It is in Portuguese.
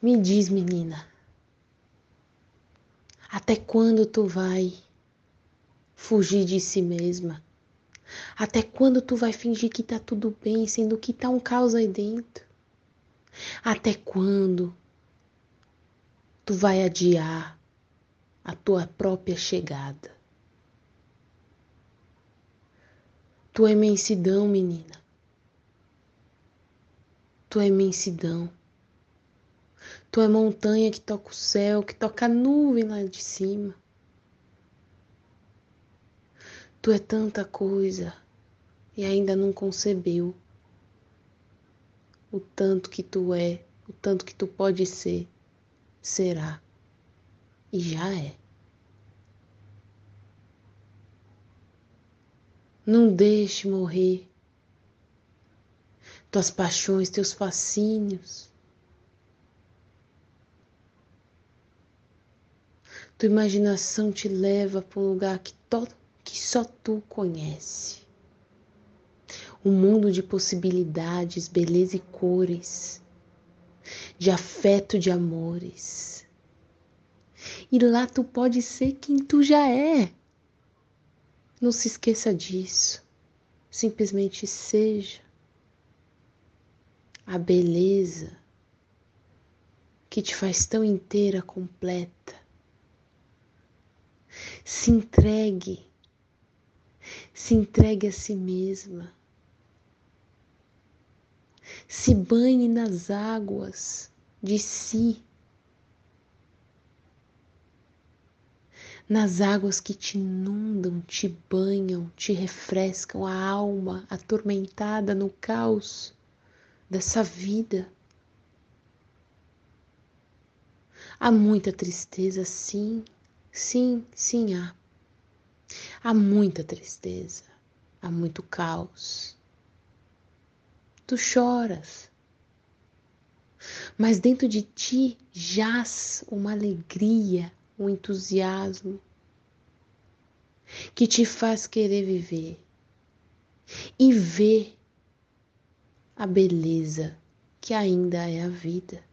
Me diz, menina, até quando tu vai fugir de si mesma? Até quando tu vai fingir que tá tudo bem, sendo que tá um caos aí dentro? Até quando tu vai adiar a tua própria chegada? Tua imensidão, menina. Tua imensidão. Tu é montanha que toca o céu, que toca a nuvem lá de cima. Tu é tanta coisa e ainda não concebeu o tanto que tu é, o tanto que tu pode ser, será e já é. Não deixe morrer tuas paixões, teus fascínios. Tua imaginação te leva para um lugar que, to, que só tu conhece. Um mundo de possibilidades, beleza e cores, de afeto, de amores. E lá tu pode ser quem tu já é. Não se esqueça disso. Simplesmente seja a beleza que te faz tão inteira, completa. Se entregue, se entregue a si mesma. Se banhe nas águas de si. Nas águas que te inundam, te banham, te refrescam a alma atormentada no caos dessa vida. Há muita tristeza, sim, sim, sim há. Há muita tristeza, há muito caos. Tu choras, mas dentro de ti jaz uma alegria, um entusiasmo que te faz querer viver e ver a beleza que ainda é a vida.